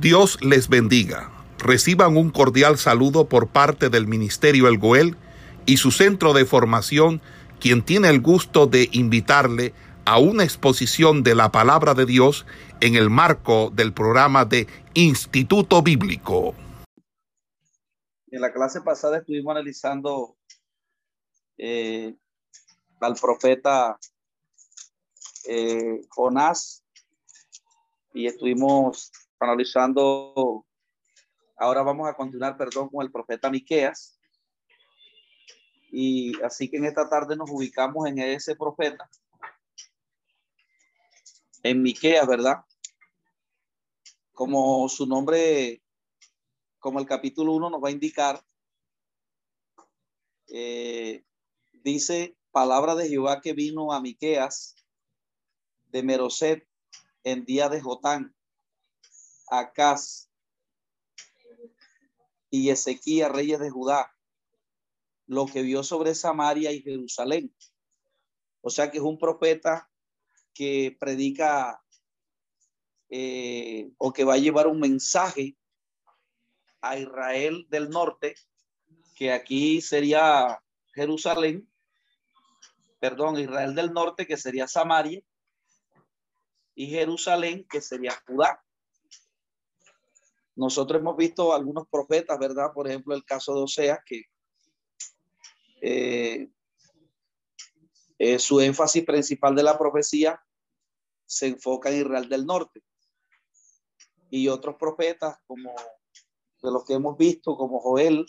Dios les bendiga. Reciban un cordial saludo por parte del Ministerio El Goel y su centro de formación, quien tiene el gusto de invitarle a una exposición de la palabra de Dios en el marco del programa de Instituto Bíblico. En la clase pasada estuvimos analizando eh, al profeta eh, Jonás y estuvimos analizando, ahora vamos a continuar, perdón, con el profeta Miqueas. Y así que en esta tarde nos ubicamos en ese profeta, en Miqueas, ¿verdad? Como su nombre, como el capítulo 1 nos va a indicar, eh, dice palabra de Jehová que vino a Miqueas de Meroset en día de Jotán Acaz y Ezequiel, reyes de Judá, lo que vio sobre Samaria y Jerusalén. O sea que es un profeta que predica eh, o que va a llevar un mensaje a Israel del norte, que aquí sería Jerusalén, perdón, Israel del norte, que sería Samaria, y Jerusalén, que sería Judá. Nosotros hemos visto algunos profetas, ¿verdad? Por ejemplo, el caso de Oseas, que eh, eh, su énfasis principal de la profecía se enfoca en Israel del Norte. Y otros profetas, como de los que hemos visto, como Joel,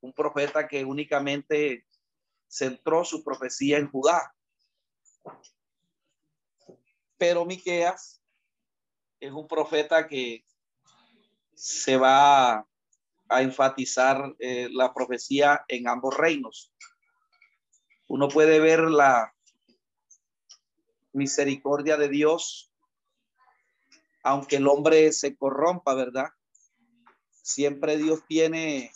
un profeta que únicamente centró su profecía en Judá. Pero Miqueas es un profeta que se va a enfatizar eh, la profecía en ambos reinos. Uno puede ver la misericordia de Dios, aunque el hombre se corrompa, ¿verdad? Siempre Dios tiene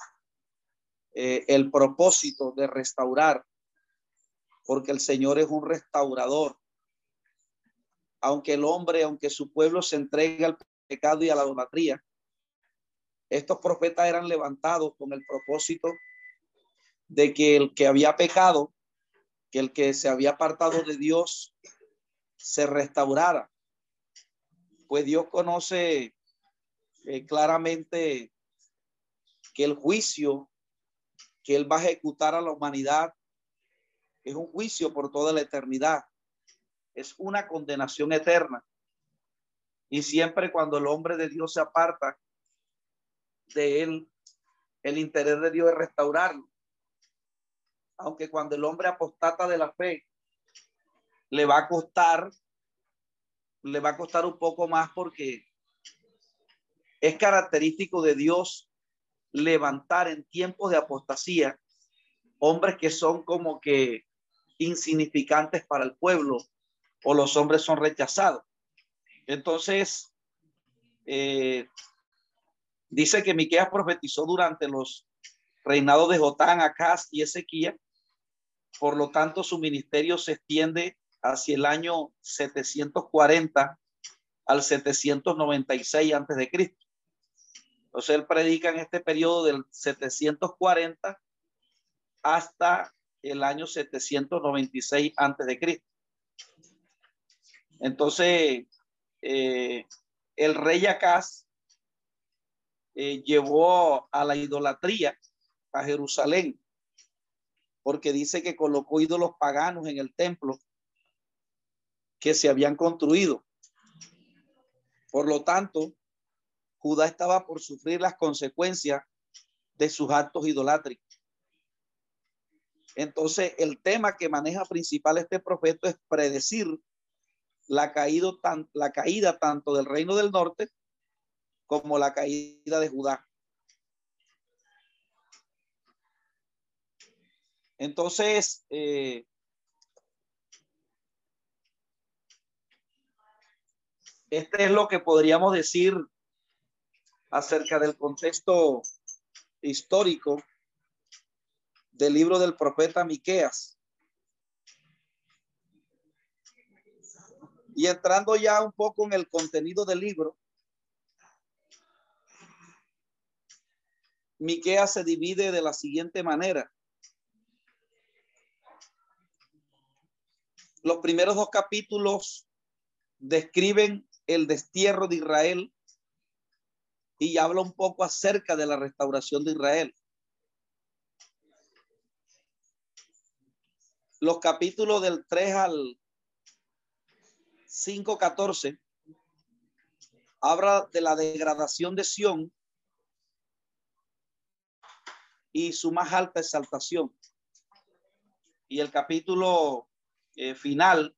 eh, el propósito de restaurar, porque el Señor es un restaurador. Aunque el hombre, aunque su pueblo se entregue al pecado y a la idolatría, estos profetas eran levantados con el propósito de que el que había pecado, que el que se había apartado de Dios, se restaurara. Pues Dios conoce eh, claramente que el juicio que Él va a ejecutar a la humanidad es un juicio por toda la eternidad. Es una condenación eterna. Y siempre cuando el hombre de Dios se aparta, de él, el interés de Dios es restaurarlo. Aunque cuando el hombre apostata de la fe, le va a costar, le va a costar un poco más porque es característico de Dios levantar en tiempos de apostasía hombres que son como que insignificantes para el pueblo o los hombres son rechazados. Entonces, eh, Dice que Miqueas profetizó durante los reinados de Jotán, Acaz y Ezequiel. Por lo tanto, su ministerio se extiende hacia el año 740 al 796 antes de Cristo. Entonces él predica en este periodo del 740 hasta el año 796 antes de Cristo. Entonces, eh, el rey Acaz eh, llevó a la idolatría a Jerusalén, porque dice que colocó ídolos paganos en el templo que se habían construido. Por lo tanto, Judá estaba por sufrir las consecuencias de sus actos idolátricos. Entonces, el tema que maneja principal este profeta es predecir la la caída tanto del reino del norte como la caída de Judá. Entonces, eh, este es lo que podríamos decir acerca del contexto histórico del libro del profeta Miqueas. Y entrando ya un poco en el contenido del libro, Miquea se divide de la siguiente manera. Los primeros dos capítulos describen el destierro de Israel y habla un poco acerca de la restauración de Israel. Los capítulos del 3 al 5, 14 habla de la degradación de Sión y su más alta exaltación. Y el capítulo eh, final,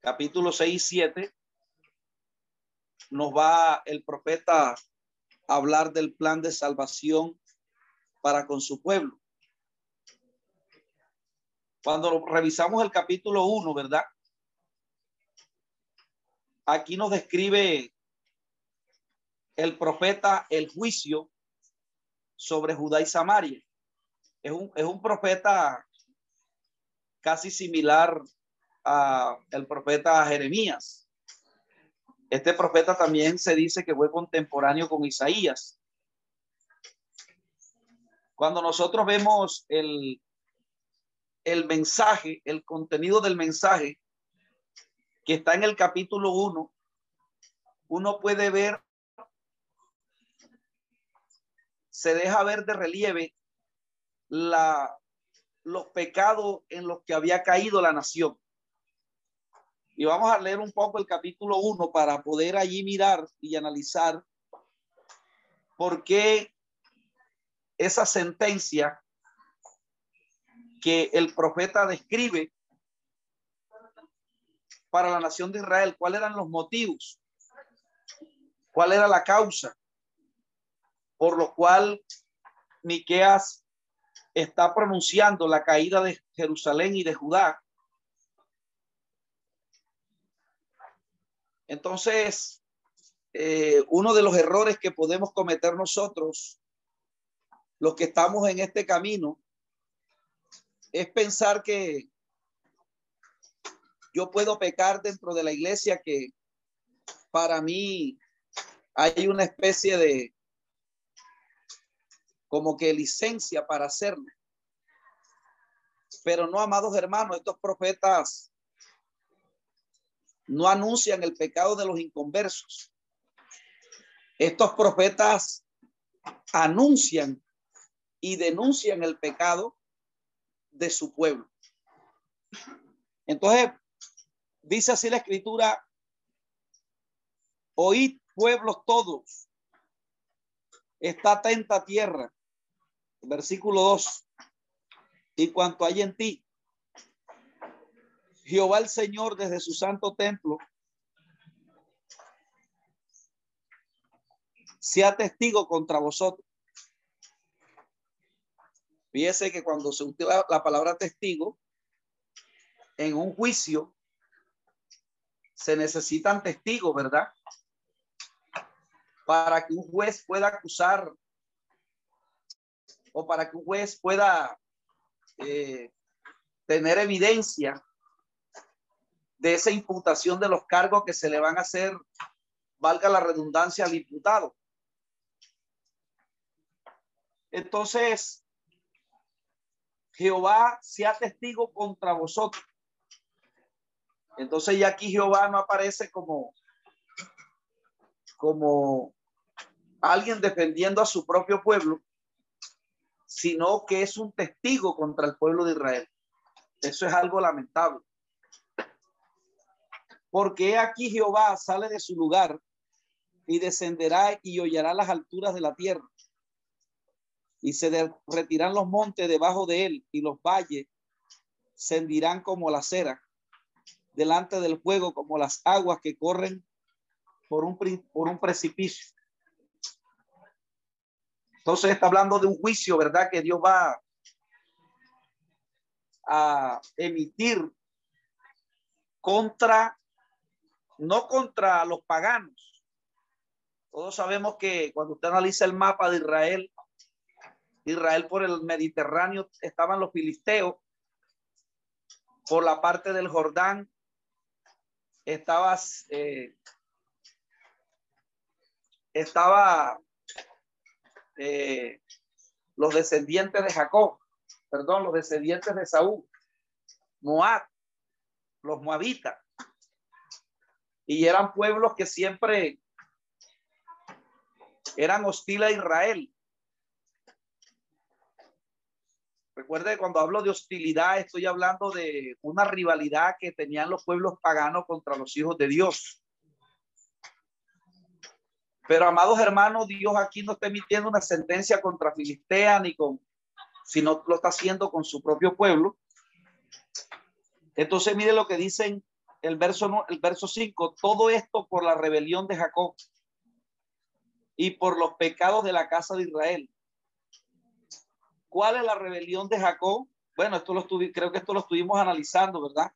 capítulo 6 y 7, nos va el profeta a hablar del plan de salvación para con su pueblo. Cuando revisamos el capítulo 1, ¿verdad? Aquí nos describe el profeta el juicio sobre Judá y Samaria. Es un, es un profeta casi similar a el profeta Jeremías. Este profeta también se dice que fue contemporáneo con Isaías. Cuando nosotros vemos el, el mensaje, el contenido del mensaje que está en el capítulo 1, uno puede ver, se deja ver de relieve la, los pecados en los que había caído la nación. Y vamos a leer un poco el capítulo 1 para poder allí mirar y analizar por qué esa sentencia que el profeta describe para la nación de Israel, cuáles eran los motivos, cuál era la causa por lo cual Miqueas está pronunciando la caída de Jerusalén y de Judá. Entonces, eh, uno de los errores que podemos cometer nosotros, los que estamos en este camino, es pensar que yo puedo pecar dentro de la iglesia que para mí hay una especie de como que licencia para hacerlo. Pero no, amados hermanos, estos profetas no anuncian el pecado de los inconversos. Estos profetas anuncian y denuncian el pecado de su pueblo. Entonces, dice así la escritura, oíd pueblos todos, está atenta tierra. Versículo 2. Y cuanto hay en ti, Jehová el Señor desde su santo templo sea testigo contra vosotros. Fíjese que cuando se utiliza la palabra testigo, en un juicio se necesitan testigos, ¿verdad? Para que un juez pueda acusar o para que un juez pueda eh, tener evidencia de esa imputación de los cargos que se le van a hacer, valga la redundancia, al imputado. Entonces, Jehová sea testigo contra vosotros. Entonces ya aquí Jehová no aparece como, como alguien defendiendo a su propio pueblo, sino que es un testigo contra el pueblo de Israel. Eso es algo lamentable. Porque aquí Jehová sale de su lugar y descenderá y hollará las alturas de la tierra. Y se retiran los montes debajo de él y los valles se hendirán como la cera delante del fuego, como las aguas que corren por un, por un precipicio. Entonces está hablando de un juicio, ¿verdad? Que Dios va a emitir contra no contra los paganos. Todos sabemos que cuando usted analiza el mapa de Israel, Israel por el Mediterráneo estaban los filisteos, por la parte del Jordán estaba, eh, estaba eh, los descendientes de Jacob, perdón, los descendientes de Saúl, Moab, los moabitas. Y eran pueblos que siempre eran hostiles a Israel. Recuerde, cuando hablo de hostilidad, estoy hablando de una rivalidad que tenían los pueblos paganos contra los hijos de Dios. Pero, amados hermanos, Dios aquí no está emitiendo una sentencia contra Filistea ni con, sino lo está haciendo con su propio pueblo. Entonces, mire lo que dicen el verso, el verso 5, todo esto por la rebelión de Jacob y por los pecados de la casa de Israel. ¿Cuál es la rebelión de Jacob? Bueno, esto lo creo que esto lo estuvimos analizando, ¿verdad?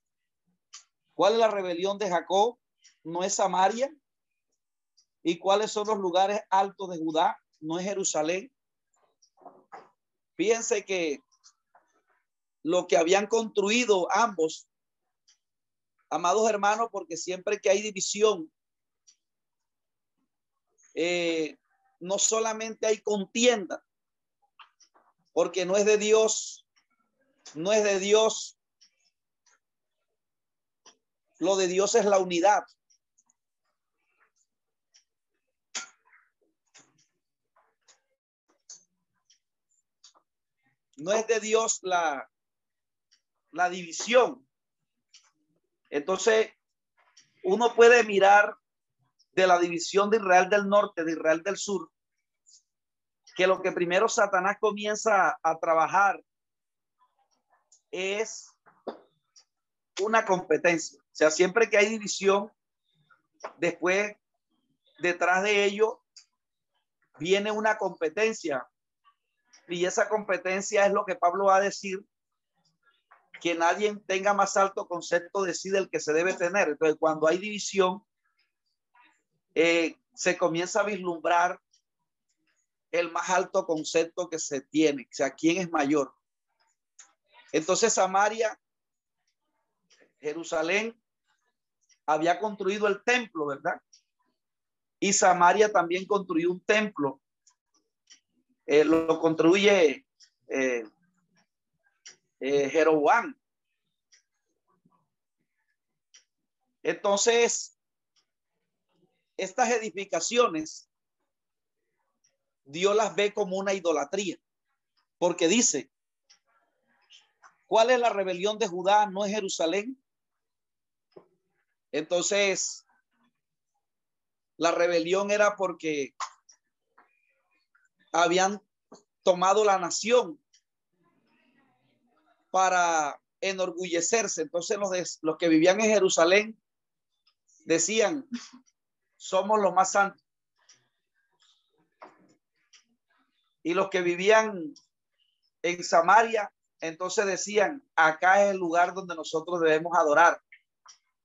¿Cuál es la rebelión de Jacob? ¿No es Samaria? ¿Y cuáles son los lugares altos de Judá? ¿No es Jerusalén? Fíjense que lo que habían construido ambos, amados hermanos, porque siempre que hay división, eh, no solamente hay contienda, porque no es de Dios, no es de Dios. Lo de Dios es la unidad. No es de Dios la, la división. Entonces, uno puede mirar de la división de Israel del norte, de Israel del sur, que lo que primero Satanás comienza a trabajar es una competencia. O sea, siempre que hay división, después, detrás de ello, viene una competencia. Y esa competencia es lo que Pablo va a decir que nadie tenga más alto concepto de sí del que se debe tener. Entonces, cuando hay división, eh, se comienza a vislumbrar el más alto concepto que se tiene, o sea, quién es mayor. Entonces, Samaria, Jerusalén, había construido el templo, ¿verdad? Y Samaria también construyó un templo. Eh, lo, construye eh, eh, Jeroboam. Entonces, estas edificaciones, Dios las ve como una idolatría, porque dice, ¿cuál es la rebelión de Judá? ¿No es Jerusalén? Entonces, la rebelión era porque habían tomado la nación para enorgullecerse. Entonces los, los que vivían en Jerusalén decían, somos los más santos. Y los que vivían en Samaria, entonces decían, acá es el lugar donde nosotros debemos adorar.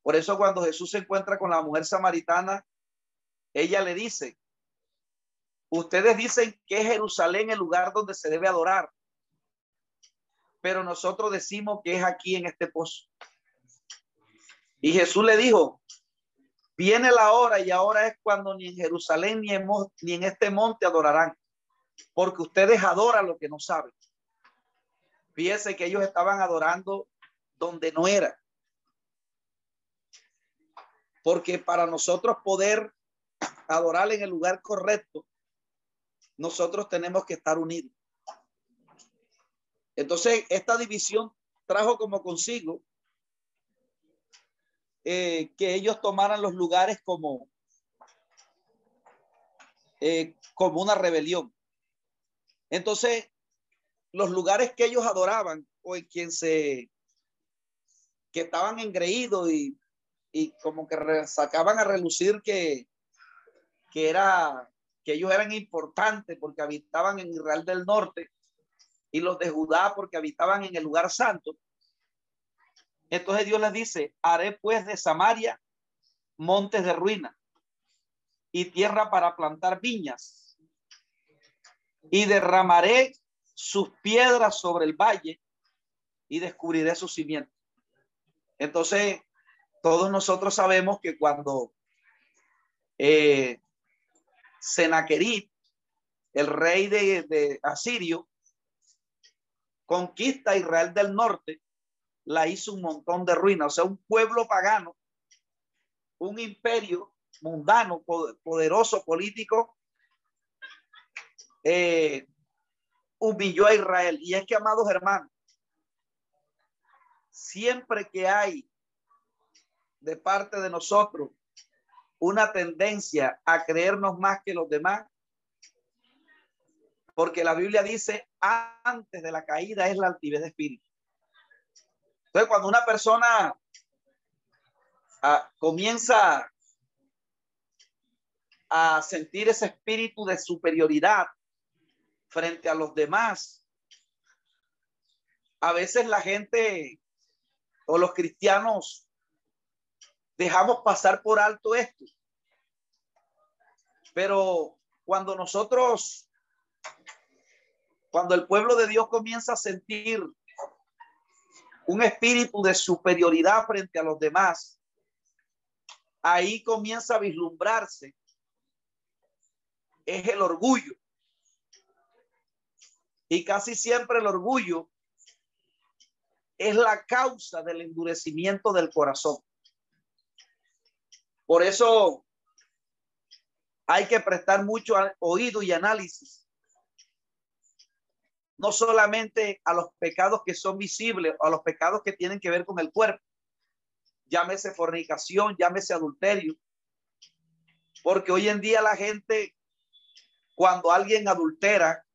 Por eso cuando Jesús se encuentra con la mujer samaritana, ella le dice, ustedes dicen que es Jerusalén el lugar donde se debe adorar, pero nosotros decimos que es aquí en este pozo. Y Jesús le dijo, viene la hora y ahora es cuando ni en Jerusalén ni en, ni en este monte adorarán, porque ustedes adoran lo que no saben. Fíjense que ellos estaban adorando donde no era. Porque para nosotros poder adorar en el lugar correcto, nosotros tenemos que estar unidos. Entonces, esta división trajo como consigo eh, que ellos tomaran los lugares como, eh, como una rebelión. Entonces, los lugares que ellos adoraban o en quien se, que estaban engreídos y, y como que sacaban a relucir que, que era, que ellos eran importantes porque habitaban en Israel del Norte, y los de Judá porque habitaban en el lugar santo. Entonces Dios les dice, haré pues de Samaria montes de ruina y tierra para plantar viñas y derramaré sus piedras sobre el valle y descubriré sus cimientos. Entonces, todos nosotros sabemos que cuando eh, Senaquerit el rey de, de Asirio, conquista Israel del norte, la hizo un montón de ruinas. O sea, un pueblo pagano, un imperio mundano, poderoso, político, eh, humilló a Israel. Y es que, amados hermanos, siempre que hay de parte de nosotros una tendencia a creernos más que los demás, porque la Biblia dice, antes de la caída es la altivez de espíritu. Entonces, cuando una persona ah, comienza a sentir ese espíritu de superioridad frente a los demás, a veces la gente o los cristianos dejamos pasar por alto esto. Pero cuando nosotros, cuando el pueblo de Dios comienza a sentir un espíritu de superioridad frente a los demás, ahí comienza a vislumbrarse, es el orgullo. Y casi siempre el orgullo es la causa del endurecimiento del corazón. Por eso hay que prestar mucho oído y análisis. No solamente a los pecados que son visibles, a los pecados que tienen que ver con el cuerpo, llámese fornicación, llámese adulterio, porque hoy en día la gente, cuando alguien adultera,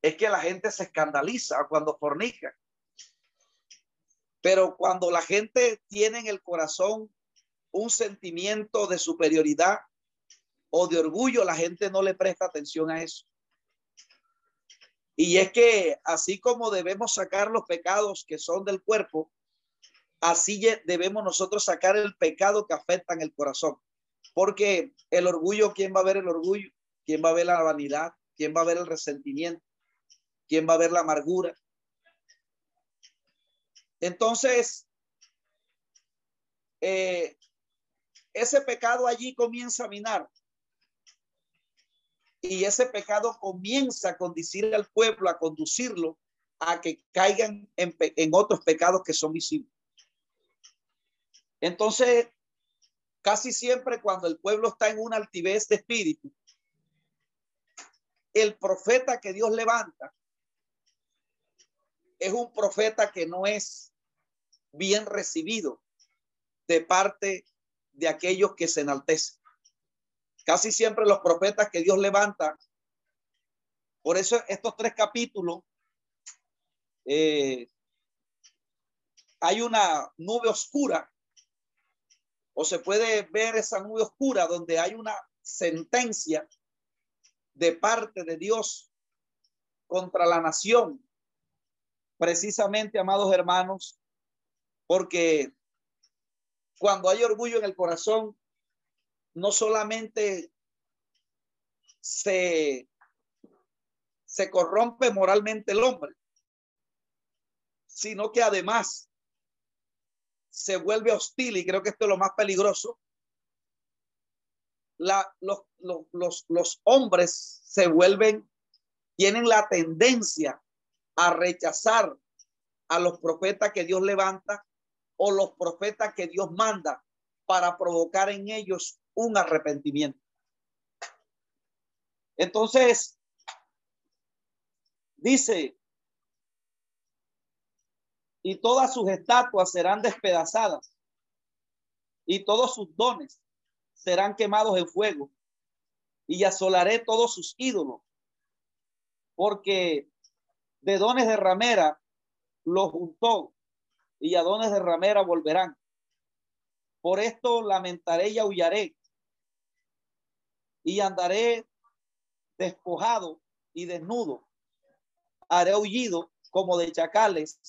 es que la gente se escandaliza cuando fornica. Pero cuando la gente tiene en el corazón un sentimiento de superioridad o de orgullo, la gente no le presta atención a eso. Y es que así como debemos sacar los pecados que son del cuerpo, así debemos nosotros sacar el pecado que afecta en el corazón. Porque el orgullo, ¿quién va a ver el orgullo? ¿Quién va a ver la vanidad? ¿Quién va a ver el resentimiento? ¿Quién va a ver la amargura? Entonces, eh, ese pecado allí comienza a minar y ese pecado comienza a conducir al pueblo, a conducirlo a que caigan en, en otros pecados que son visibles. Entonces, casi siempre cuando el pueblo está en una altivez de espíritu, el profeta que Dios levanta es un profeta que no es bien recibido de parte de aquellos que se enaltecen. Casi siempre los profetas que Dios levanta. Por eso estos tres capítulos eh, hay una nube oscura o se puede ver esa nube oscura donde hay una sentencia de parte de Dios contra la nación. Precisamente, amados hermanos, porque cuando hay orgullo en el corazón, no solamente se, se corrompe moralmente el hombre, sino que además se vuelve hostil y creo que esto es lo más peligroso. La, los, los, los hombres se vuelven, tienen la tendencia a rechazar a los profetas que Dios levanta o los profetas que Dios manda para provocar en ellos un arrepentimiento. Entonces, dice, y todas sus estatuas serán despedazadas, y todos sus dones serán quemados en fuego, y asolaré todos sus ídolos, porque de dones de ramera los juntó, y a dones de ramera volverán. Por esto lamentaré y aullaré, y andaré despojado y desnudo. Haré aullido como de chacales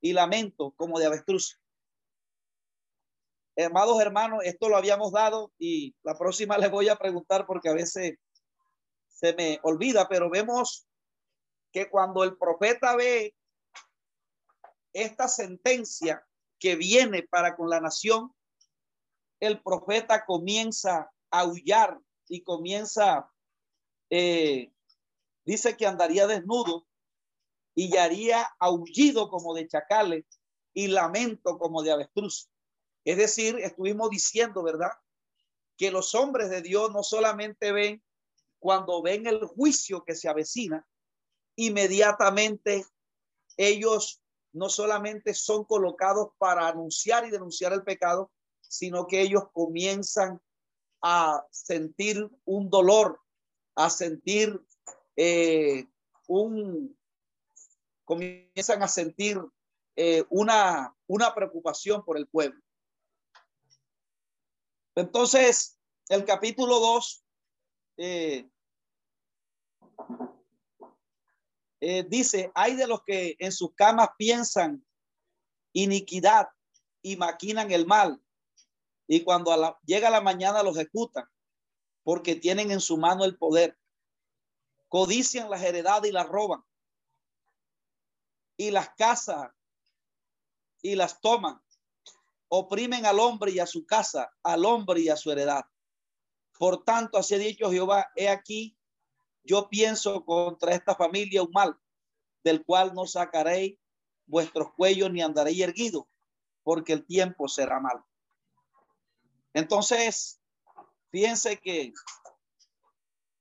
y lamento como de avestruz. Amados hermanos, esto lo habíamos dado y la próxima les voy a preguntar porque a veces se me olvida, pero vemos que cuando el profeta ve esta sentencia que viene para con la nación, el profeta comienza a aullar y comienza eh, dice que andaría desnudo y haría aullido como de chacales y lamento como de avestruz. Es decir, estuvimos diciendo, ¿verdad? Que los hombres de Dios no solamente ven cuando ven el juicio que se avecina, inmediatamente ellos no solamente son colocados para anunciar y denunciar el pecado, sino que ellos comienzan a sentir un dolor, a sentir eh, un, comienzan a sentir eh, una, una preocupación por el pueblo. Entonces, el capítulo 2 eh, eh, dice, hay de los que en sus camas piensan iniquidad y maquinan el mal, y cuando llega la mañana los ejecutan, porque tienen en su mano el poder. Codician las heredades y las roban, y las casas y las toman. Oprimen al hombre y a su casa, al hombre y a su heredad. Por tanto, así ha dicho Jehová, he aquí, yo pienso contra esta familia un mal, del cual no sacaréis vuestros cuellos ni andaréis erguidos, porque el tiempo será mal. Entonces, fíjense que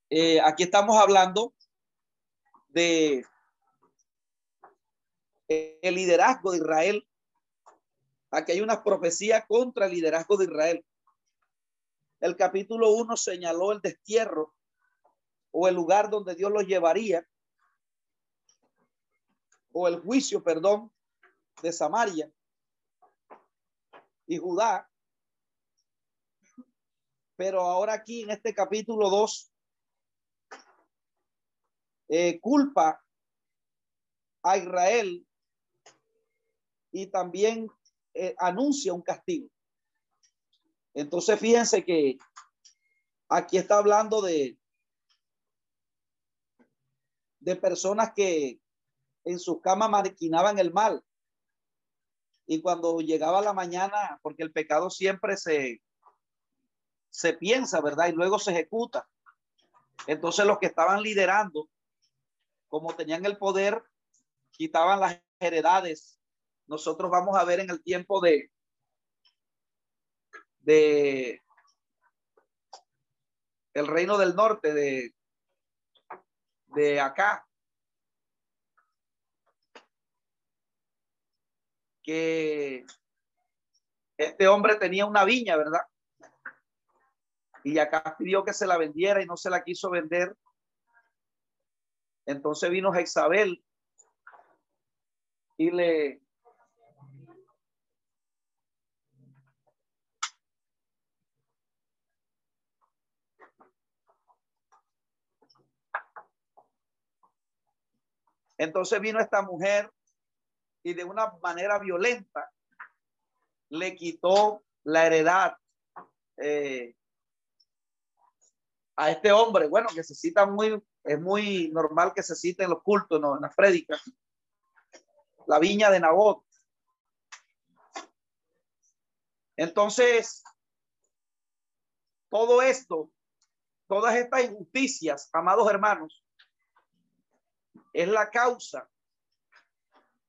eh, aquí estamos hablando de el liderazgo de Israel. Aquí hay una profecía contra el liderazgo de Israel. El capítulo 1 señaló el destierro o el lugar donde Dios los llevaría, o el juicio, perdón, de Samaria y Judá. Pero ahora aquí en este capítulo 2, eh, culpa a Israel y también eh, anuncia un castigo. Entonces, fíjense que aquí está hablando de, de personas que en sus camas maquinaban el mal. Y cuando llegaba la mañana, porque el pecado siempre se, se piensa, ¿verdad? Y luego se ejecuta. Entonces los que estaban liderando, como tenían el poder, quitaban las heredades. Nosotros vamos a ver en el tiempo de, de el reino del norte, de de acá, que este hombre tenía una viña, ¿verdad? Y acá pidió que se la vendiera y no se la quiso vender. Entonces vino Jezabel y le Entonces vino esta mujer y de una manera violenta le quitó la heredad eh, a este hombre. Bueno, que se cita muy, es muy normal que se cite en los cultos, ¿no? en las prédicas. La viña de Nabot. Entonces, todo esto, todas estas injusticias, amados hermanos, es la causa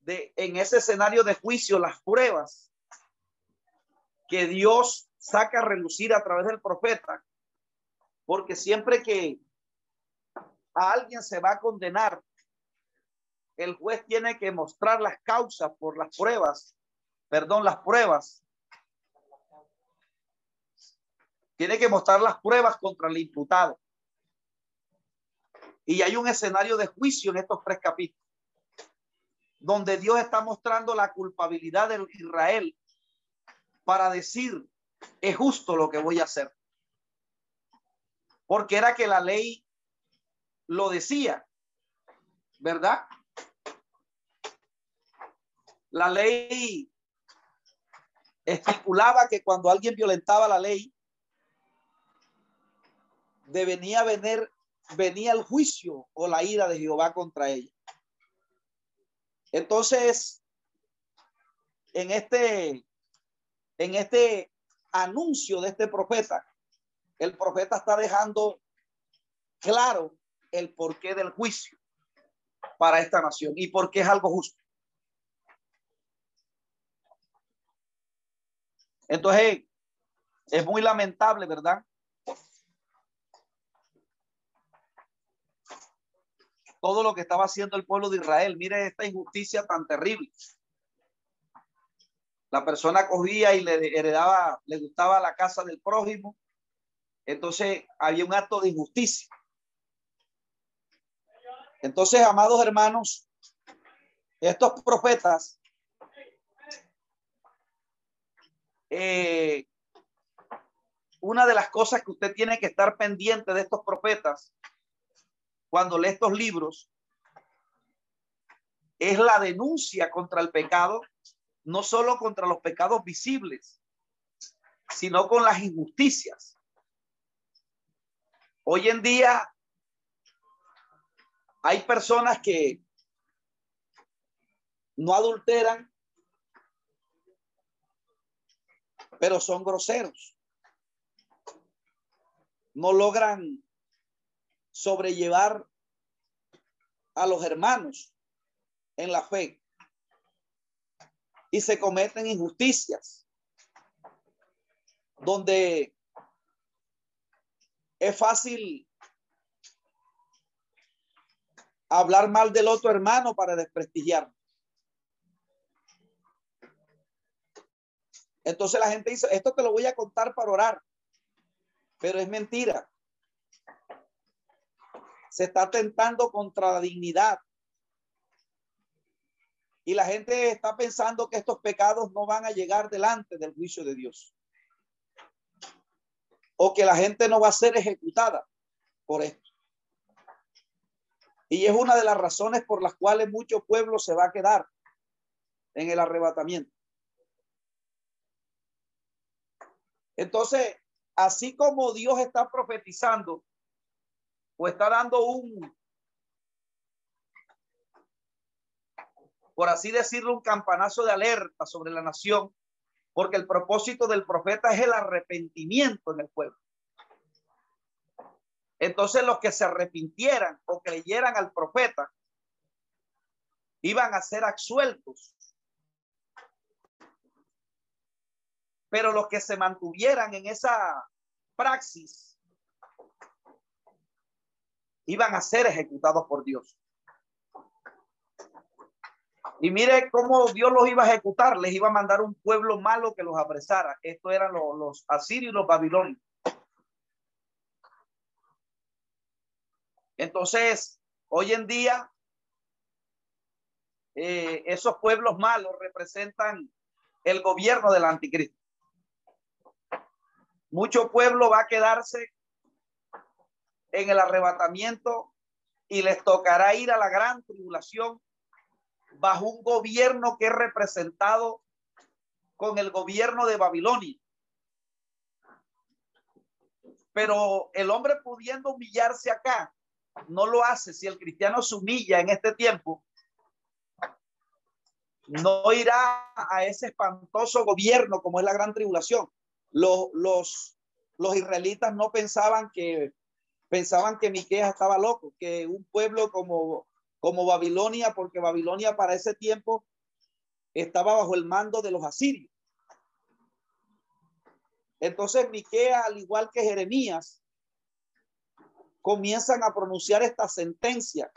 de en ese escenario de juicio las pruebas que Dios saca a relucir a través del profeta, porque siempre que a alguien se va a condenar, el juez tiene que mostrar las causas por las pruebas, perdón, las pruebas. Tiene que mostrar las pruebas contra el imputado. Y hay un escenario de juicio en estos tres capítulos, donde Dios está mostrando la culpabilidad de Israel para decir, es justo lo que voy a hacer. Porque era que la ley lo decía, ¿verdad? La ley estipulaba que cuando alguien violentaba la ley, debería venir venía el juicio o la ira de Jehová contra ella. Entonces, en este, en este anuncio de este profeta, el profeta está dejando claro el porqué del juicio para esta nación y por qué es algo justo. Entonces, es muy lamentable, ¿verdad? Todo lo que estaba haciendo el pueblo de Israel. Mire esta injusticia tan terrible. La persona cogía y le heredaba, le gustaba la casa del prójimo. Entonces había un acto de injusticia. Entonces, amados hermanos, estos profetas eh, una de las cosas que usted tiene que estar pendiente de estos profetas cuando lee estos libros es la denuncia contra el pecado, no solo contra los pecados visibles, sino con las injusticias. Hoy en día hay personas que no adulteran, pero son groseros. No logran sobrellevar a los hermanos en la fe y se cometen injusticias donde es fácil hablar mal del otro hermano para desprestigiar. Entonces la gente dice, esto te lo voy a contar para orar, pero es mentira. Se está atentando contra la dignidad. Y la gente está pensando que estos pecados no van a llegar delante del juicio de Dios. O que la gente no va a ser ejecutada por esto. Y es una de las razones por las cuales mucho pueblo se va a quedar en el arrebatamiento. Entonces, así como Dios está profetizando o está dando un, por así decirlo, un campanazo de alerta sobre la nación, porque el propósito del profeta es el arrepentimiento en el pueblo. Entonces los que se arrepintieran o creyeran al profeta iban a ser absueltos. Pero los que se mantuvieran en esa praxis iban a ser ejecutados por Dios. Y mire cómo Dios los iba a ejecutar. Les iba a mandar un pueblo malo que los apresara. Esto eran los, los asirios y los babilonios. Entonces, hoy en día, eh, esos pueblos malos representan el gobierno del anticristo. Mucho pueblo va a quedarse en el arrebatamiento y les tocará ir a la gran tribulación bajo un gobierno que es representado con el gobierno de Babilonia. Pero el hombre pudiendo humillarse acá, no lo hace, si el cristiano se humilla en este tiempo, no irá a ese espantoso gobierno como es la gran tribulación. Los, los, los israelitas no pensaban que pensaban que Miqueas estaba loco, que un pueblo como, como Babilonia, porque Babilonia para ese tiempo estaba bajo el mando de los asirios. Entonces Miqueas, al igual que Jeremías, comienzan a pronunciar esta sentencia.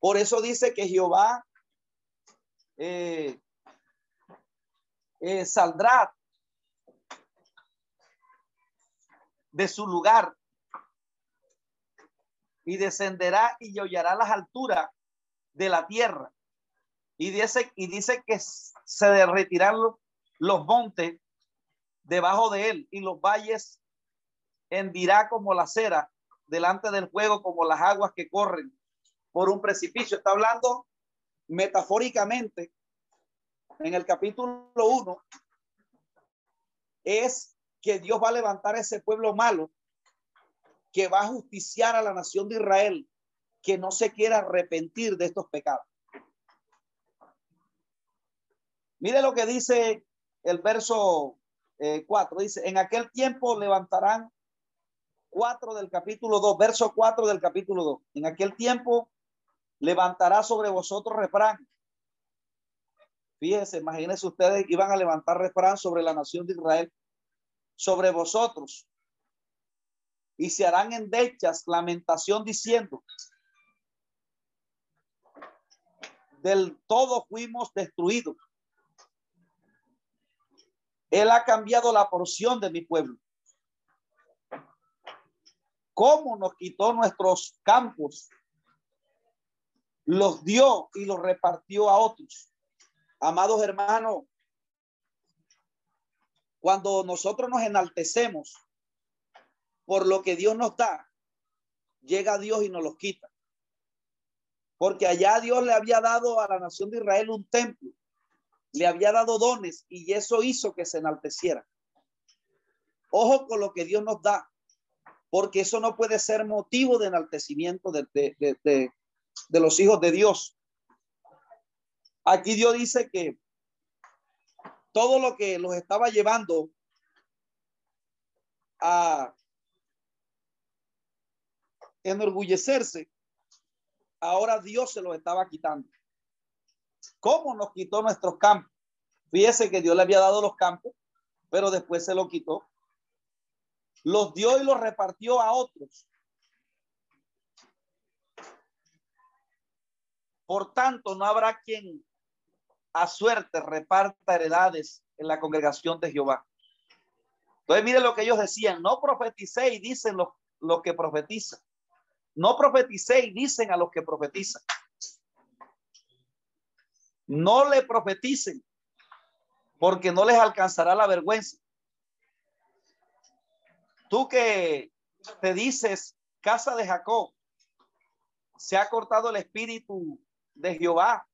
Por eso dice que Jehová eh, eh, saldrá de su lugar y descenderá y hollará las alturas de la tierra. Y dice, y dice que se derretirán los, los montes debajo de él y los valles hendirá como la cera delante del fuego como las aguas que corren por un precipicio. Está hablando metafóricamente en el capítulo 1 es que Dios va a levantar ese pueblo malo que va a justiciar a la nación de Israel que no se quiera arrepentir de estos pecados. Mire lo que dice el verso 4. Eh, dice, en aquel tiempo levantarán 4 del capítulo 2, verso 4 del capítulo 2. En aquel tiempo levantará sobre vosotros refrán. Fíjense, imagínense ustedes iban a levantar refrán sobre la nación de Israel, sobre vosotros. Y se harán endechas lamentación diciendo, del todo fuimos destruidos. Él ha cambiado la porción de mi pueblo. ¿Cómo nos quitó nuestros campos? Los dio y los repartió a otros. Amados hermanos, cuando nosotros nos enaltecemos por lo que Dios nos da, llega Dios y nos los quita. Porque allá Dios le había dado a la nación de Israel un templo, le había dado dones y eso hizo que se enalteciera. Ojo con lo que Dios nos da, porque eso no puede ser motivo de enaltecimiento de, de, de los hijos de Dios. Aquí Dios dice que todo lo que los estaba llevando a enorgullecerse, ahora Dios se lo estaba quitando. ¿Cómo nos quitó nuestros campos? Fíjese que Dios le había dado los campos, pero después se lo quitó. Los dio y los repartió a otros. Por tanto, no habrá quien a suerte reparta heredades en la congregación de Jehová. Entonces, mire lo que ellos decían, no profeticéis, dicen los, los que profetizan. No profeticéis, dicen a los que profetizan. No le profeticen, porque no les alcanzará la vergüenza. Tú que te dices, casa de Jacob, se ha cortado el espíritu de Jehová.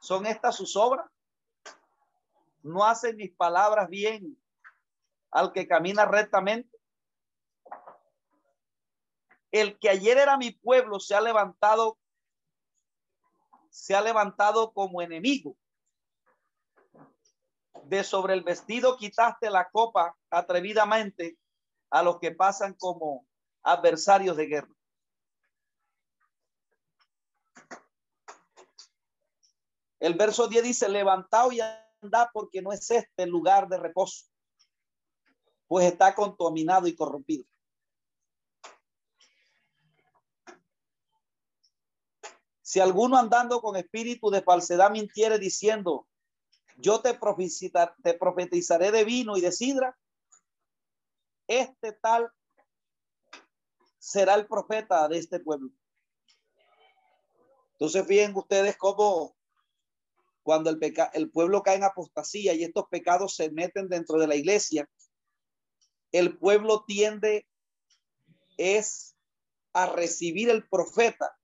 ¿Son estas sus obras? ¿No hacen mis palabras bien al que camina rectamente? El que ayer era mi pueblo se ha levantado, se ha levantado como enemigo. De sobre el vestido quitaste la copa atrevidamente a los que pasan como adversarios de guerra. El verso 10 dice, levantado y anda porque no es este el lugar de reposo, pues está contaminado y corrompido. Si alguno andando con espíritu de falsedad mintiere diciendo, yo te, te profetizaré de vino y de sidra, este tal será el profeta de este pueblo. Entonces, fíjense ustedes cómo cuando el, el pueblo cae en apostasía y estos pecados se meten dentro de la iglesia, el pueblo tiende es a recibir el profeta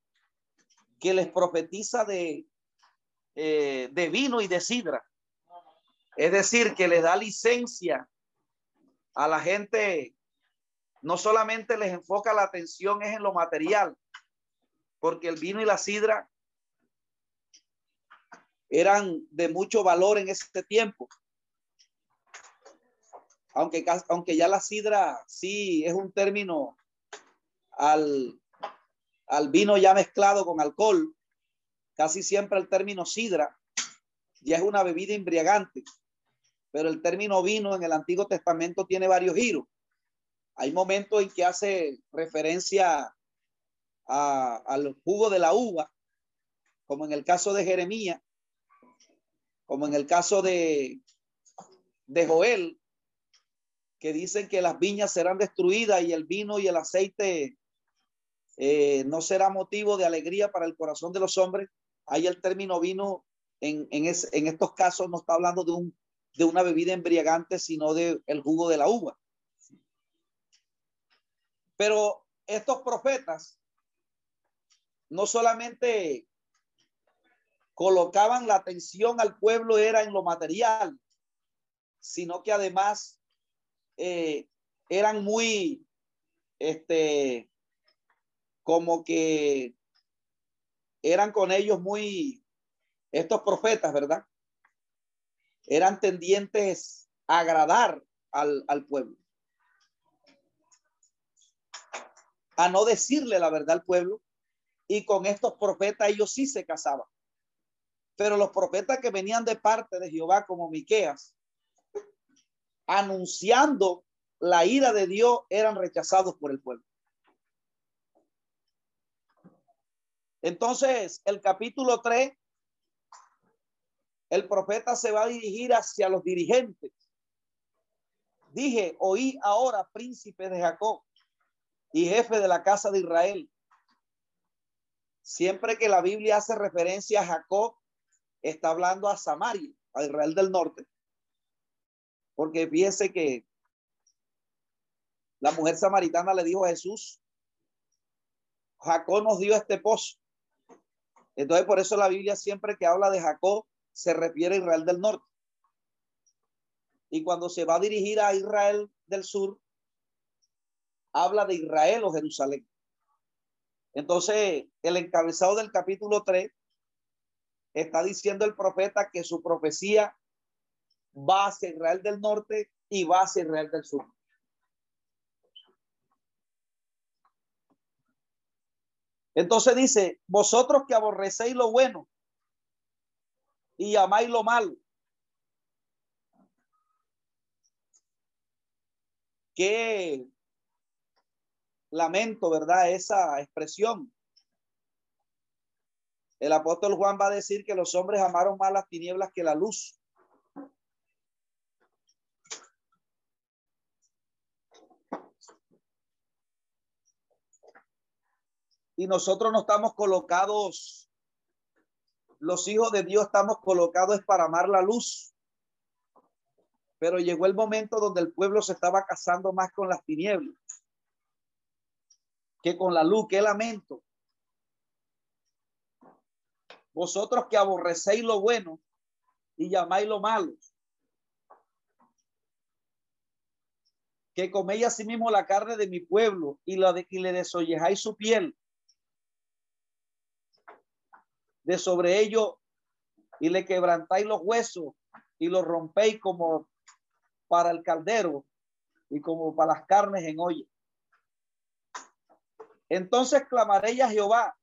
que les profetiza de, eh, de vino y de sidra. Es decir, que les da licencia a la gente, no solamente les enfoca la atención es en lo material, porque el vino y la sidra eran de mucho valor en ese tiempo. Aunque, aunque ya la sidra sí es un término al, al vino ya mezclado con alcohol, casi siempre el término sidra ya es una bebida embriagante, pero el término vino en el Antiguo Testamento tiene varios giros. Hay momentos en que hace referencia al jugo de la uva, como en el caso de Jeremías, como en el caso de, de Joel, que dicen que las viñas serán destruidas y el vino y el aceite eh, no será motivo de alegría para el corazón de los hombres. Ahí el término vino en, en, estos casos no está hablando de, un, de una bebida embriagante, sino de el jugo de la uva. Pero estos profetas no solamente colocaban la atención al pueblo era en lo material, sino que además eh, eran muy, este, como que eran con ellos muy, estos profetas, ¿verdad? Eran tendientes a agradar al, al pueblo. a no decirle la verdad al pueblo y con estos profetas ellos sí se casaban. Pero los profetas que venían de parte de Jehová como Miqueas anunciando la ira de Dios eran rechazados por el pueblo. Entonces, el capítulo 3 el profeta se va a dirigir hacia los dirigentes. Dije, oí ahora príncipe de Jacob y jefe de la casa de Israel. Siempre que la Biblia hace referencia a Jacob, está hablando a Samaria, a Israel del norte. Porque fíjense que la mujer samaritana le dijo a Jesús, Jacob nos dio este pozo. Entonces, por eso la Biblia siempre que habla de Jacob se refiere a Israel del norte. Y cuando se va a dirigir a Israel del sur, habla de Israel o Jerusalén. Entonces, el encabezado del capítulo 3 está diciendo el profeta que su profecía va hacia Israel del norte y va hacia Israel del sur. Entonces dice, vosotros que aborrecéis lo bueno y amáis lo malo. Qué lamento, ¿verdad? Esa expresión. El apóstol Juan va a decir que los hombres amaron más las tinieblas que la luz. Y nosotros no estamos colocados los hijos de Dios estamos colocados para amar la luz. Pero llegó el momento donde el pueblo se estaba casando más con las tinieblas que con la luz. Qué lamento. Vosotros que aborrecéis lo bueno y llamáis lo malo. Que coméis asimismo la carne de mi pueblo y, la de, y le desollejáis su piel de sobre ello y le quebrantáis los huesos y los rompéis como para el caldero y como para las carnes en olla. Entonces clamaré a Jehová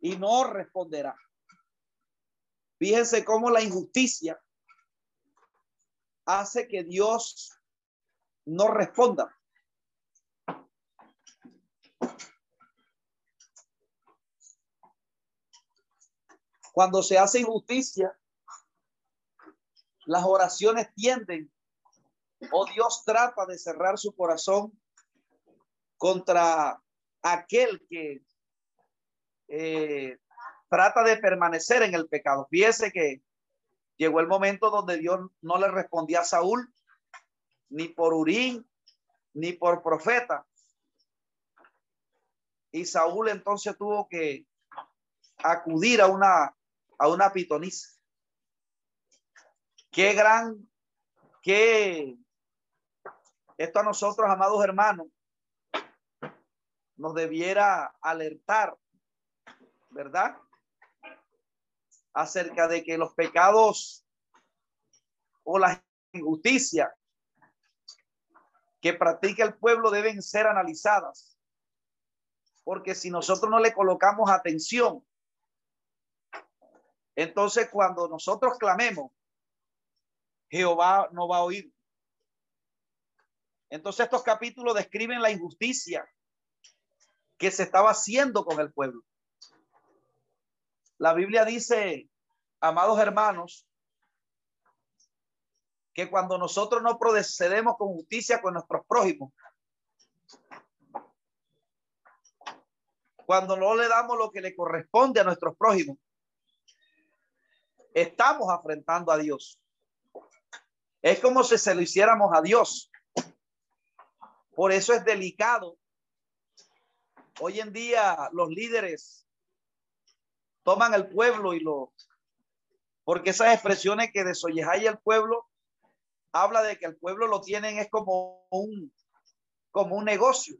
y no responderá. Fíjense cómo la injusticia hace que Dios no responda. Cuando se hace injusticia, las oraciones tienden o Dios trata de cerrar su corazón contra aquel que eh, trata de permanecer en el pecado. Fíjese que llegó el momento donde Dios no le respondía a Saúl, ni por Urín, ni por profeta. Y Saúl entonces tuvo que acudir a una a una pitonisa. Qué gran, qué esto a nosotros, amados hermanos, nos debiera alertar, ¿verdad? Acerca de que los pecados o la injusticia que practica el pueblo deben ser analizadas. Porque si nosotros no le colocamos atención, entonces, cuando nosotros clamemos, Jehová no va a oír. Entonces, estos capítulos describen la injusticia que se estaba haciendo con el pueblo. La Biblia dice, amados hermanos, que cuando nosotros no procedemos con justicia con nuestros prójimos, cuando no le damos lo que le corresponde a nuestros prójimos, estamos afrentando a Dios. Es como si se lo hiciéramos a Dios. Por eso es delicado. Hoy en día los líderes toman el pueblo y lo... Porque esas expresiones que desollejáis el pueblo, habla de que el pueblo lo tienen es como un, como un negocio.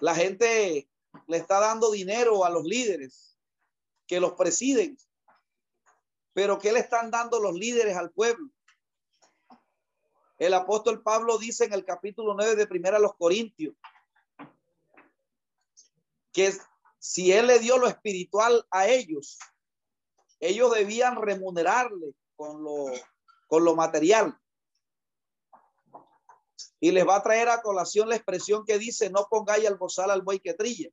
La gente le está dando dinero a los líderes que los presiden. Pero ¿qué le están dando los líderes al pueblo? El apóstol Pablo dice en el capítulo 9 de Primera a los Corintios que si él le dio lo espiritual a ellos, ellos debían remunerarle con lo, con lo material. Y les va a traer a colación la expresión que dice, no pongáis al bozal al buey que trilla.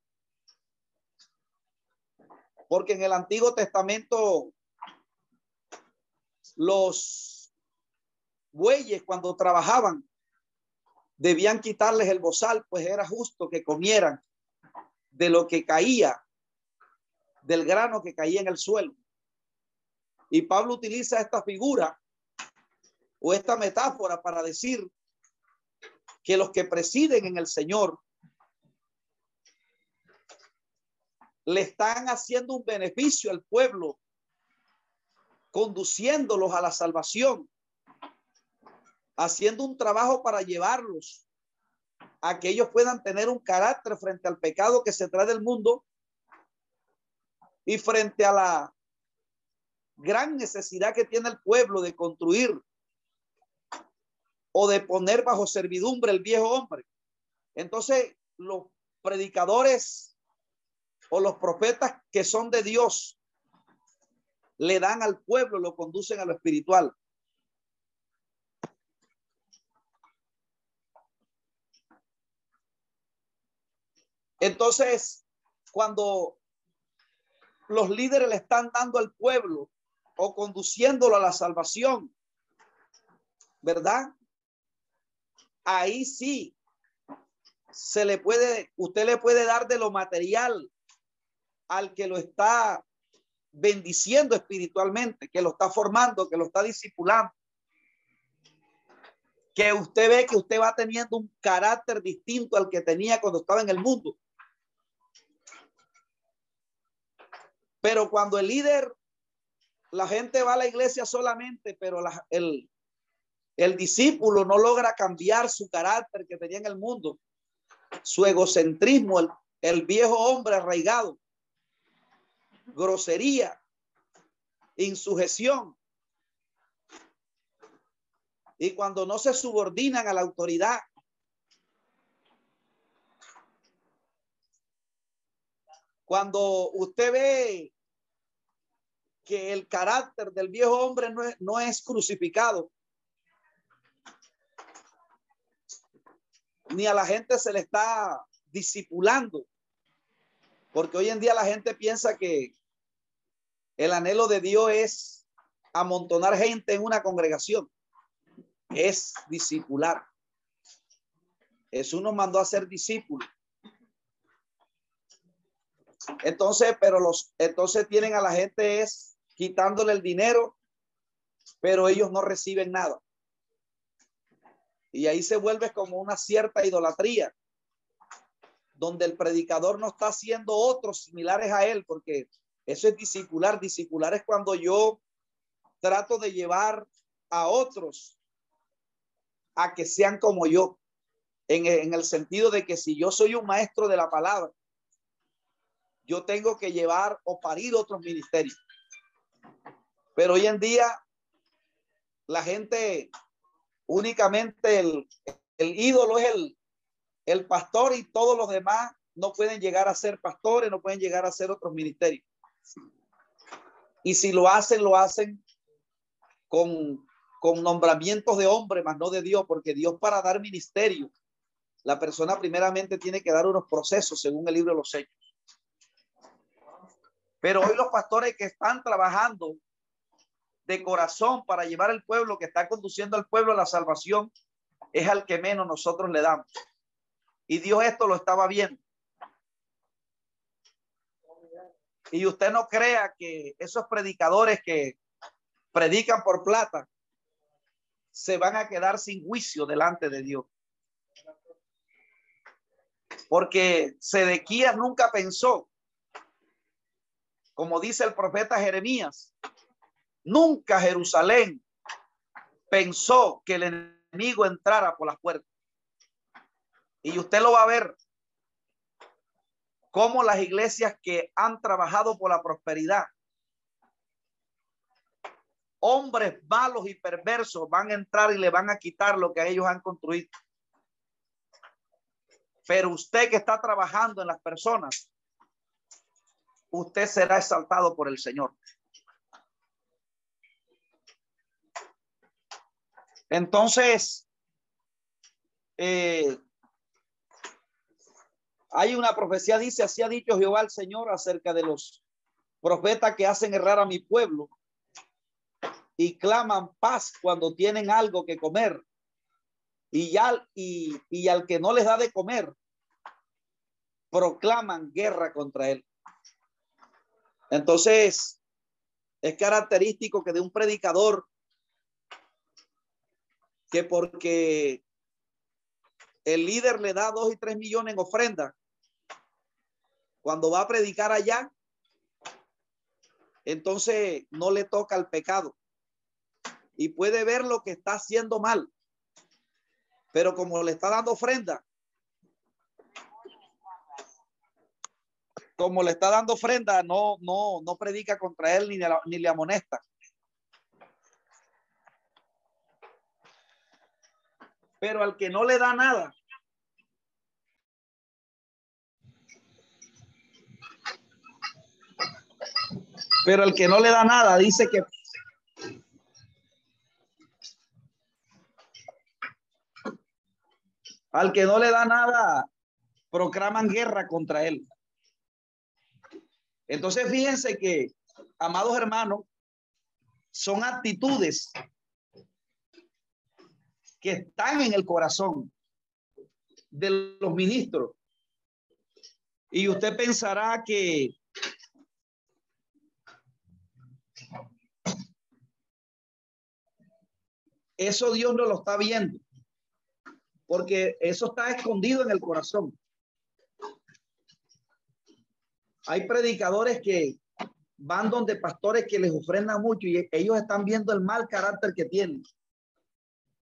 Porque en el Antiguo Testamento los bueyes cuando trabajaban debían quitarles el bozal, pues era justo que comieran de lo que caía, del grano que caía en el suelo. Y Pablo utiliza esta figura o esta metáfora para decir que los que presiden en el Señor le están haciendo un beneficio al pueblo, conduciéndolos a la salvación, haciendo un trabajo para llevarlos a que ellos puedan tener un carácter frente al pecado que se trae del mundo y frente a la gran necesidad que tiene el pueblo de construir o de poner bajo servidumbre el viejo hombre. Entonces, los predicadores o los profetas que son de Dios le dan al pueblo, lo conducen a lo espiritual. Entonces, cuando los líderes le están dando al pueblo o conduciéndolo a la salvación, ¿verdad? Ahí sí se le puede, usted le puede dar de lo material al que lo está bendiciendo espiritualmente, que lo está formando, que lo está discipulando. Que usted ve que usted va teniendo un carácter distinto al que tenía cuando estaba en el mundo. Pero cuando el líder, la gente va a la iglesia solamente, pero el, el discípulo no logra cambiar su carácter que tenía en el mundo, su egocentrismo, el, el viejo hombre arraigado, grosería, insujeción. Y cuando no se subordinan a la autoridad, cuando usted ve que el carácter del viejo hombre no es, no es crucificado. Ni a la gente se le está disipulando. Porque hoy en día la gente piensa que el anhelo de Dios es amontonar gente en una congregación. Es discipular. Jesús nos mandó a ser discípulos. Entonces, pero los, entonces tienen a la gente es quitándole el dinero, pero ellos no reciben nada. Y ahí se vuelve como una cierta idolatría, donde el predicador no está haciendo otros similares a él, porque eso es discipular. Discipular es cuando yo trato de llevar a otros a que sean como yo, en, en el sentido de que si yo soy un maestro de la palabra, yo tengo que llevar o parir otros ministerios. Pero hoy en día la gente únicamente el, ídolo es el, el pastor y todos los demás no pueden llegar a ser pastores, no pueden llegar a ser otros ministerios. Y si lo hacen, lo hacen con, con nombramientos de hombre, más no de Dios, porque Dios para dar ministerio, la persona primeramente tiene que dar unos procesos según el libro de los hechos. Pero hoy los pastores que están trabajando de corazón para llevar al pueblo que está conduciendo al pueblo a la salvación es al que menos nosotros le damos. Y Dios esto lo estaba viendo. Y usted no crea que esos predicadores que predican por plata se van a quedar sin juicio delante de Dios. Porque Sedequías nunca pensó, como dice el profeta Jeremías, Nunca Jerusalén pensó que el enemigo entrara por las puertas. Y usted lo va a ver como las iglesias que han trabajado por la prosperidad, hombres malos y perversos van a entrar y le van a quitar lo que ellos han construido. Pero usted que está trabajando en las personas, usted será exaltado por el Señor. Entonces, eh, hay una profecía, dice, así ha dicho Jehová el Señor acerca de los profetas que hacen errar a mi pueblo y claman paz cuando tienen algo que comer y, al, y, y al que no les da de comer, proclaman guerra contra él. Entonces, es característico que de un predicador que porque el líder le da dos y tres millones en ofrenda, cuando va a predicar allá, entonces no le toca el pecado y puede ver lo que está haciendo mal. Pero como le está dando ofrenda, como le está dando ofrenda, no, no, no predica contra él ni, ni le amonesta. Pero al que no le da nada, pero al que no le da nada, dice que Al que no le da nada, proclaman guerra contra él. Entonces, fíjense que, amados hermanos, son actitudes que están en el corazón de los ministros. Y usted pensará que eso Dios no lo está viendo porque eso está escondido en el corazón. Hay predicadores que van donde pastores que les ofrendan mucho y ellos están viendo el mal carácter que tienen,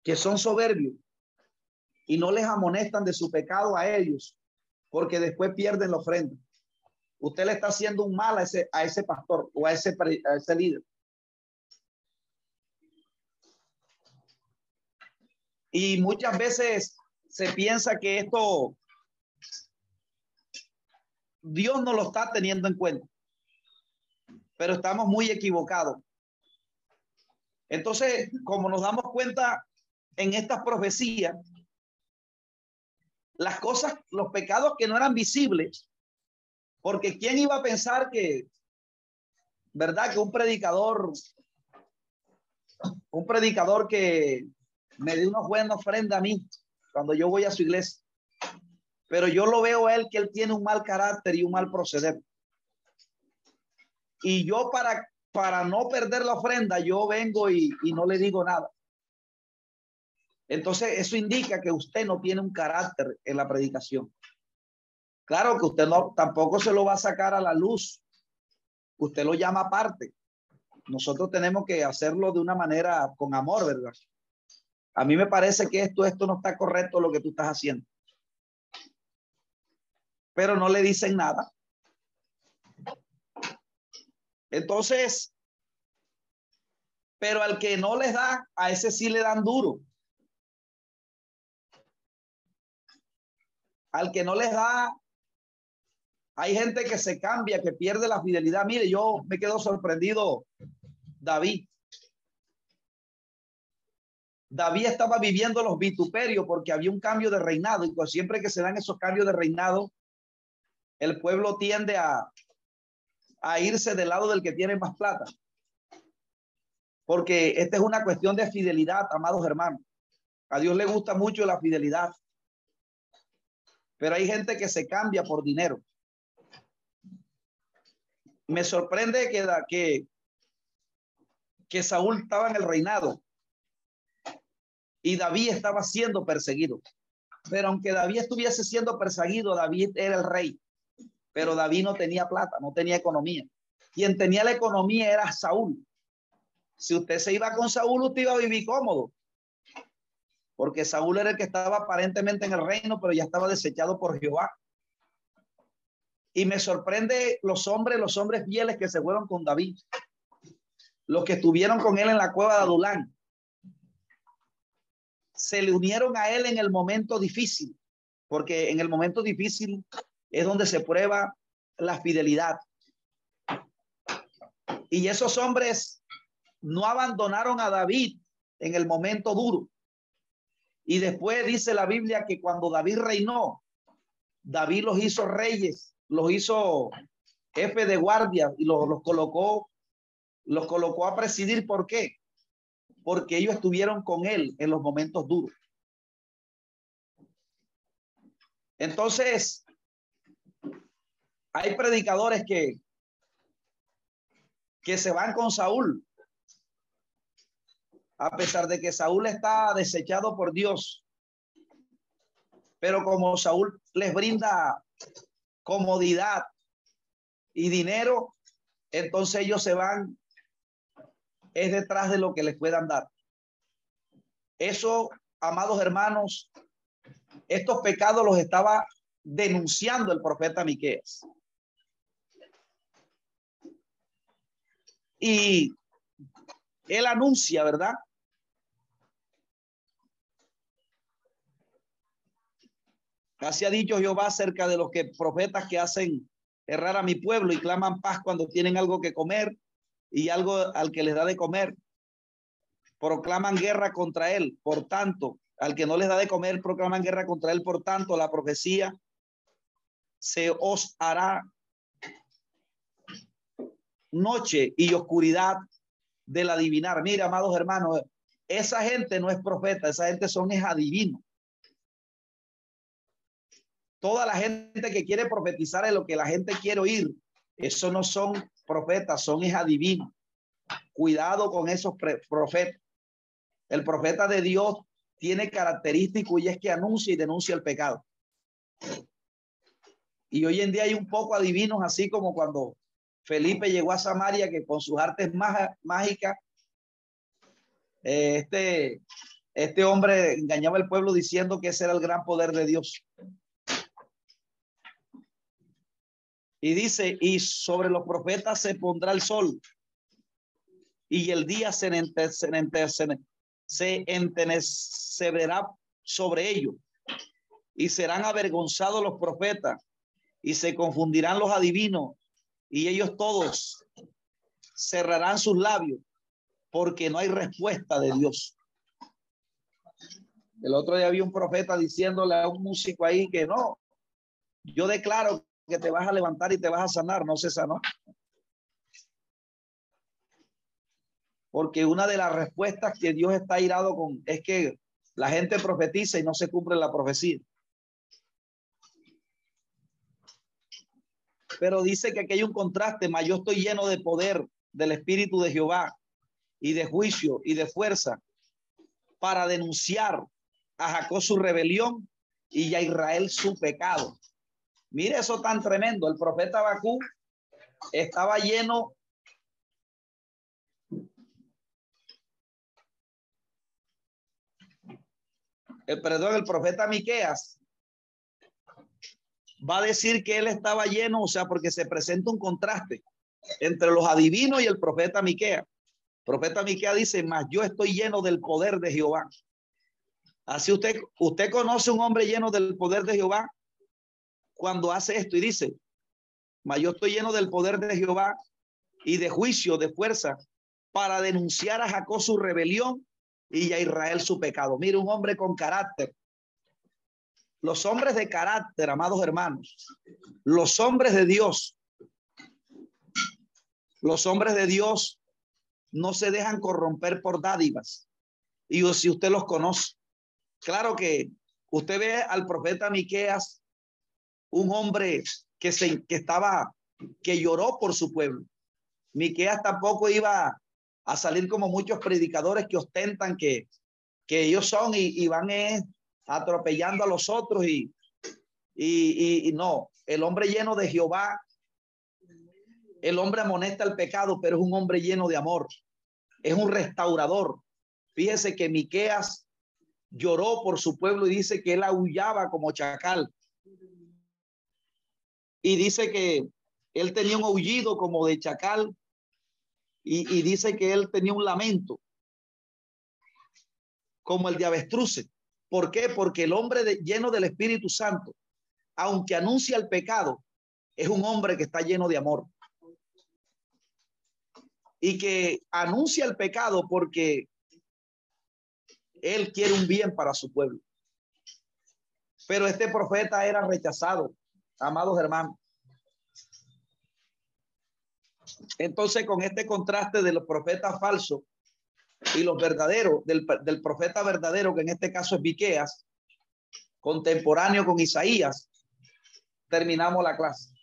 que son soberbios y no les amonestan de su pecado a ellos, porque después pierden la ofrenda. Usted le está haciendo un mal a ese, a ese pastor o a ese, a ese líder. Y muchas veces se piensa que esto Dios no lo está teniendo en cuenta. Pero estamos muy equivocados. Entonces, como nos damos cuenta en estas profecías, las cosas, los pecados que no eran visibles, porque quién iba a pensar que, verdad, que un predicador, un predicador que me dio una buena ofrenda a mí, cuando yo voy a su iglesia. Pero yo lo veo a él que él tiene un mal carácter y un mal proceder. Y yo para, para no perder la ofrenda, yo vengo y, y no le digo nada. Entonces, eso indica que usted no tiene un carácter en la predicación. Claro que usted no tampoco se lo va a sacar a la luz. Usted lo llama aparte. Nosotros tenemos que hacerlo de una manera con amor, ¿verdad? A mí me parece que esto, esto no está correcto lo que tú estás haciendo. Pero no le dicen nada. Entonces, pero al que no les da, a ese sí le dan duro. Al que no les da, hay gente que se cambia, que pierde la fidelidad. Mire, yo me quedo sorprendido, David. David estaba viviendo los vituperios porque había un cambio de reinado y pues siempre que se dan esos cambios de reinado, el pueblo tiende a, a irse del lado del que tiene más plata. Porque esta es una cuestión de fidelidad, amados hermanos. A Dios le gusta mucho la fidelidad. Pero hay gente que se cambia por dinero. Me sorprende que, que, que Saúl estaba en el reinado y David estaba siendo perseguido. Pero aunque David estuviese siendo perseguido, David era el rey. Pero David no tenía plata, no tenía economía. Quien tenía la economía era Saúl. Si usted se iba con Saúl, usted iba a vivir cómodo. Porque Saúl era el que estaba aparentemente en el reino, pero ya estaba desechado por Jehová. Y me sorprende los hombres, los hombres fieles que se fueron con David. los que estuvieron con él en la cueva de Adulán, se le unieron a él en el momento difícil, porque en el momento difícil es donde se prueba la fidelidad. Y esos hombres no abandonaron a David en el momento duro. Y después dice la Biblia que cuando David reinó, David los hizo reyes, los hizo jefe de guardia y los, los colocó, los colocó a presidir. ¿Por qué? Porque ellos estuvieron con él en los momentos duros. Entonces, hay predicadores que, que se van con Saúl, a pesar de que Saúl está desechado por Dios. Pero como Saúl les brinda comodidad y dinero, entonces ellos se van, es detrás de lo que les puedan dar. Eso, amados hermanos, estos pecados los estaba denunciando el profeta Miqueas. Y él anuncia, ¿verdad? Así ha dicho Jehová acerca de los que profetas que hacen errar a mi pueblo y claman paz cuando tienen algo que comer y algo al que les da de comer. Proclaman guerra contra él. Por tanto, al que no les da de comer, proclaman guerra contra él. Por tanto, la profecía se os hará noche y oscuridad del adivinar. Mira, amados hermanos, esa gente no es profeta, esa gente son es adivino. Toda la gente que quiere profetizar es lo que la gente quiere oír. Eso no son profetas, son es adivinos. Cuidado con esos profetas. El profeta de Dios tiene característico y es que anuncia y denuncia el pecado. Y hoy en día hay un poco adivinos, así como cuando Felipe llegó a Samaria, que con sus artes mágicas, eh, este, este hombre engañaba al pueblo diciendo que ese era el gran poder de Dios. Y dice, y sobre los profetas se pondrá el sol, y el día se, se, se entenecerá sobre ellos, y serán avergonzados los profetas, y se confundirán los adivinos, y ellos todos cerrarán sus labios porque no hay respuesta de Dios. El otro día había un profeta diciéndole a un músico ahí que no, yo declaro que te vas a levantar y te vas a sanar, no se sanó. Porque una de las respuestas que Dios está irado con es que la gente profetiza y no se cumple la profecía. Pero dice que aquí hay un contraste, más yo estoy lleno de poder del Espíritu de Jehová y de juicio y de fuerza para denunciar a Jacob su rebelión y a Israel su pecado. Mire eso tan tremendo. El profeta Bakú estaba lleno el perdón, el profeta Miqueas va a decir que él estaba lleno, o sea, porque se presenta un contraste entre los adivinos y el profeta Miquea. profeta Miquea dice, más yo estoy lleno del poder de Jehová. Así usted, usted conoce un hombre lleno del poder de Jehová cuando hace esto y dice, mas yo estoy lleno del poder de Jehová y de juicio, de fuerza, para denunciar a Jacob su rebelión y a Israel su pecado. Mire, un hombre con carácter, los hombres de carácter, amados hermanos, los hombres de Dios, los hombres de Dios no se dejan corromper por dádivas. Y si usted los conoce, claro que usted ve al profeta Miqueas, un hombre que se que estaba que lloró por su pueblo. Miqueas tampoco iba a salir como muchos predicadores que ostentan que, que ellos son y, y van eh, atropellando a los otros y, y, y, no, el hombre lleno de Jehová, el hombre amonesta el pecado, pero es un hombre lleno de amor, es un restaurador. Fíjese que Miqueas lloró por su pueblo y dice que él aullaba como chacal. Y dice que él tenía un aullido como de chacal y, dice que él tenía un lamento como el de avestruce. ¿Por qué? Porque el hombre lleno del Espíritu Santo, aunque anuncia el pecado, es un hombre que está lleno de amor. Y que anuncia el pecado porque él quiere un bien para su pueblo. Pero este profeta era rechazado, amados hermanos. Entonces, con este contraste de los profetas falsos y los verdaderos, del, profeta verdadero, que en este caso es Viqueas, contemporáneo con Isaías, terminamos la clase.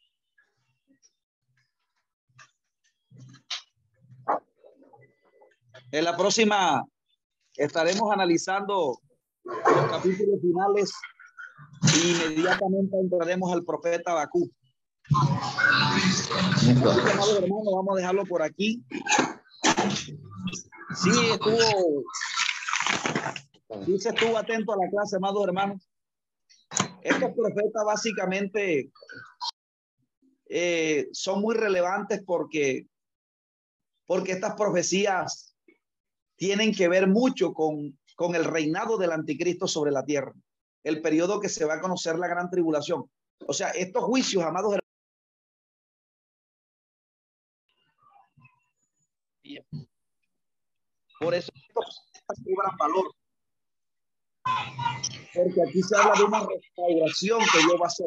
En la próxima estaremos analizando los capítulos finales inmediatamente entraremos al profeta Bakú vamos a dejarlo por aquí. Sí, estuvo, sí se estuvo atento a la clase, amados hermanos. Estos profetas básicamente eh, son muy relevantes porque, porque estas profecías tienen que ver mucho con, con el reinado del anticristo sobre la tierra, el periodo que se va a conocer la gran tribulación. O sea, estos juicios, amados hermanos, Por eso valor. Porque aquí se habla de una restauración que Dios va a hacer.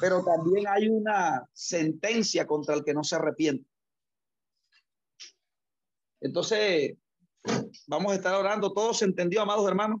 Pero también hay una sentencia contra el que no se arrepiente. Entonces, vamos a estar orando. ¿Todo se entendió, amados hermanos?